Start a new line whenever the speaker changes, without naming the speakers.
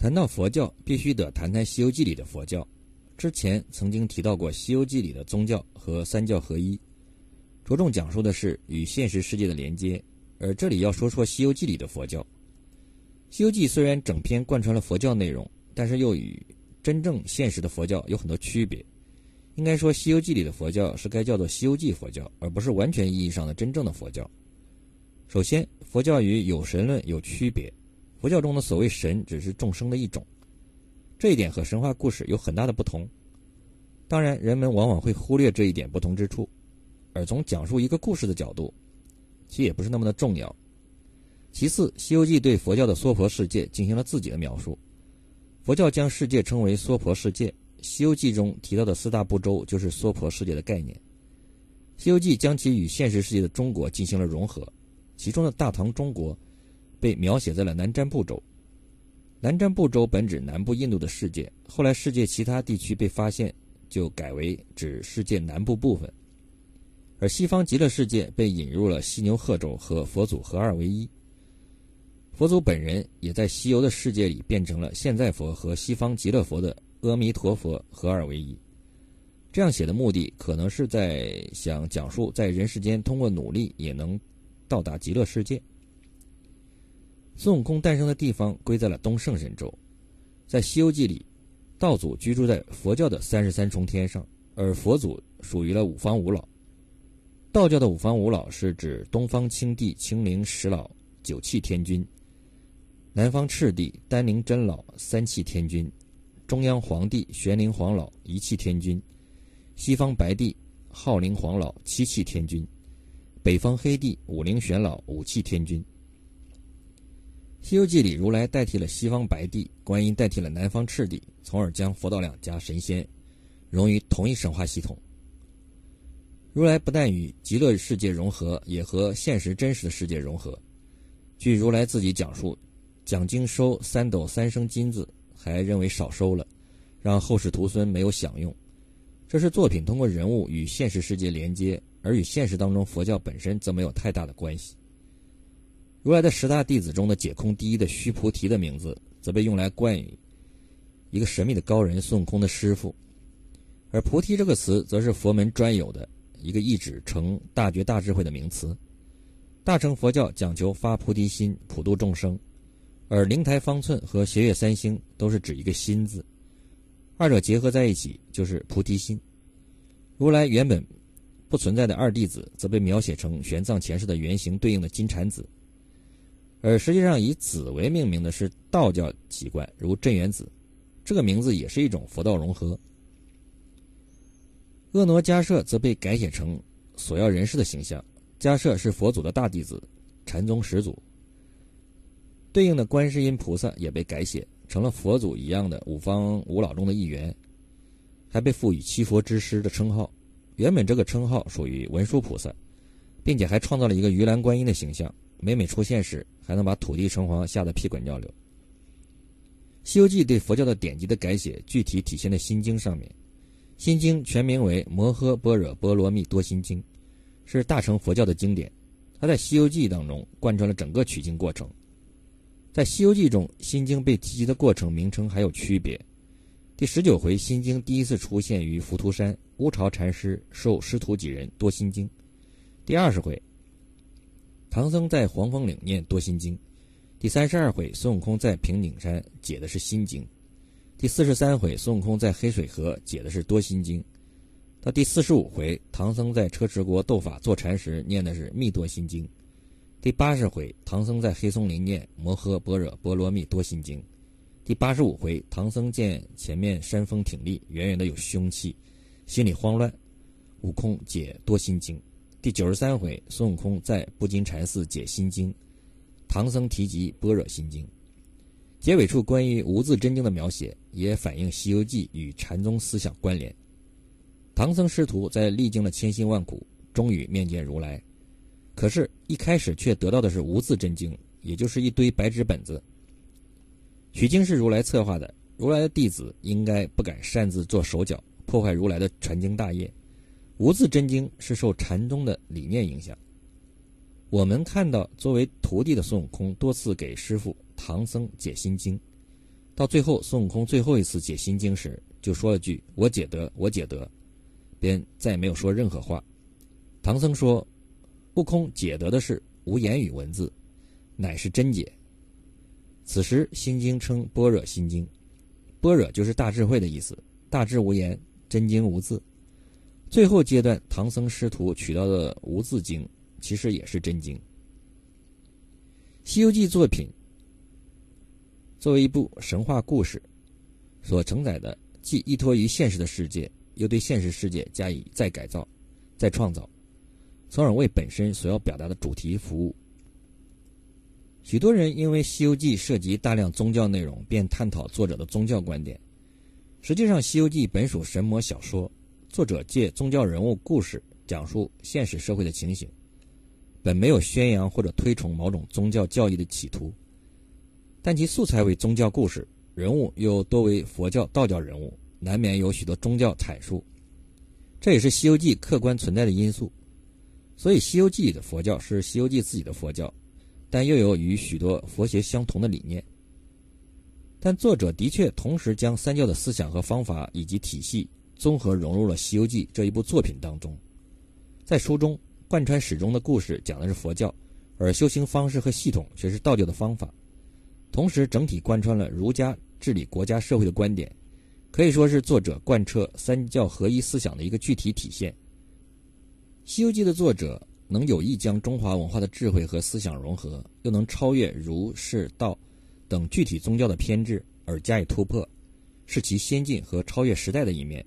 谈到佛教，必须得谈谈《西游记》里的佛教。之前曾经提到过，《西游记》里的宗教和三教合一，着重讲述的是与现实世界的连接。而这里要说说《西游记》里的佛教。《西游记》虽然整篇贯穿了佛教内容，但是又与真正现实的佛教有很多区别。应该说，《西游记》里的佛教是该叫做《西游记佛教》，而不是完全意义上的真正的佛教。首先，佛教与有神论有区别。佛教中的所谓神只是众生的一种，这一点和神话故事有很大的不同。当然，人们往往会忽略这一点不同之处，而从讲述一个故事的角度，其也不是那么的重要。其次，《西游记》对佛教的娑婆世界进行了自己的描述。佛教将世界称为娑婆世界，《西游记》中提到的四大部洲就是娑婆世界的概念。《西游记》将其与现实世界的中国进行了融合，其中的大唐中国。被描写在了南瞻部洲。南瞻部洲本指南部印度的世界，后来世界其他地区被发现，就改为指世界南部部分。而西方极乐世界被引入了西牛贺州和佛祖合二为一。佛祖本人也在西游的世界里变成了现在佛和西方极乐佛的阿弥陀佛合二为一。这样写的目的，可能是在想讲述在人世间通过努力也能到达极乐世界。孙悟空诞生的地方归在了东胜神州，在《西游记》里，道祖居住在佛教的三十三重天上，而佛祖属于了五方五老。道教的五方五老是指东方青帝青灵石老九气天君，南方赤帝丹灵真老三气天君，中央黄帝玄灵黄老一气天君，西方白帝昊灵黄老七气天君，北方黑帝五灵玄老五气天君。《西游记》里，如来代替了西方白帝，观音代替了南方赤帝，从而将佛道两家神仙融于同一神话系统。如来不但与极乐世界融合，也和现实真实的世界融合。据如来自己讲述，讲经收三斗三升金子，还认为少收了，让后世徒孙没有享用。这是作品通过人物与现实世界连接，而与现实当中佛教本身则没有太大的关系。如来的十大弟子中的解空第一的须菩提的名字，则被用来冠以一个神秘的高人孙悟空的师傅，而菩提这个词，则是佛门专有的一个意指成大觉大智慧的名词。大乘佛教讲求发菩提心，普度众生，而灵台方寸和斜月三星都是指一个心字，二者结合在一起就是菩提心。如来原本不存在的二弟子，则被描写成玄奘前世的原型对应的金蝉子。而实际上，以子为命名的是道教奇观，如镇元子，这个名字也是一种佛道融合。婀娜迦摄则被改写成索要人世的形象，迦摄是佛祖的大弟子，禅宗始祖。对应的观世音菩萨也被改写成了佛祖一样的五方五老中的一员，还被赋予七佛之师的称号。原本这个称号属于文殊菩萨，并且还创造了一个鱼篮观音的形象。每每出现时，还能把土地城隍吓得屁滚尿流。《西游记》对佛教的典籍的改写，具体体现在《心经》上面。《心经》全名为《摩诃般若波罗蜜多心经》，是大乘佛教的经典。它在《西游记》当中贯穿了整个取经过程。在《西游记》中，《心经》被提及的过程名称还有区别。第十九回，《心经》第一次出现于浮屠山，乌巢禅师授师徒几人多心经。第二十回。唐僧在黄风岭念多心经，第三十二回孙悟空在平顶山解的是心经，第四十三回孙悟空在黑水河解的是多心经，到第四十五回唐僧在车迟国斗法坐禅时念的是密多心经，第八十回唐僧在黑松林念摩诃般若波罗蜜多心经，第八十五回唐僧见前面山峰挺立，远远的有凶器，心里慌乱，悟空解多心经。第九十三回，孙悟空在不金禅寺解心经，唐僧提及般若心经。结尾处关于无字真经的描写，也反映《西游记》与禅宗思想关联。唐僧师徒在历经了千辛万苦，终于面见如来，可是，一开始却得到的是无字真经，也就是一堆白纸本子。取经是如来策划的，如来的弟子应该不敢擅自做手脚，破坏如来的传经大业。无字真经是受禅宗的理念影响。我们看到，作为徒弟的孙悟空多次给师傅唐僧解心经，到最后，孙悟空最后一次解心经时，就说了句“我解得，我解得”，便再也没有说任何话。唐僧说：“悟空解得的是无言语文字，乃是真解。”此时心经称般若心经，般若就是大智慧的意思，大智无言，真经无字。最后阶段，唐僧师徒取到的无字经，其实也是真经。《西游记》作品作为一部神话故事，所承载的既依托于现实的世界，又对现实世界加以再改造、再创造。从而为本身所要表达的主题服务。许多人因为《西游记》涉及大量宗教内容，便探讨作者的宗教观点。实际上，《西游记》本属神魔小说，作者借宗教人物故事讲述现实社会的情形，本没有宣扬或者推崇某种宗教教义的企图。但其素材为宗教故事，人物又多为佛教、道教人物，难免有许多宗教阐述。这也是《西游记》客观存在的因素。所以，《西游记》的佛教是《西游记》自己的佛教，但又有与许多佛学相同的理念。但作者的确同时将三教的思想和方法以及体系综合融入了《西游记》这一部作品当中。在书中贯穿始终的故事讲的是佛教，而修行方式和系统却是道教的方法。同时，整体贯穿了儒家治理国家社会的观点，可以说是作者贯彻三教合一思想的一个具体体现。《西游记》的作者能有意将中华文化的智慧和思想融合，又能超越儒释道等具体宗教的偏执而加以突破，是其先进和超越时代的一面。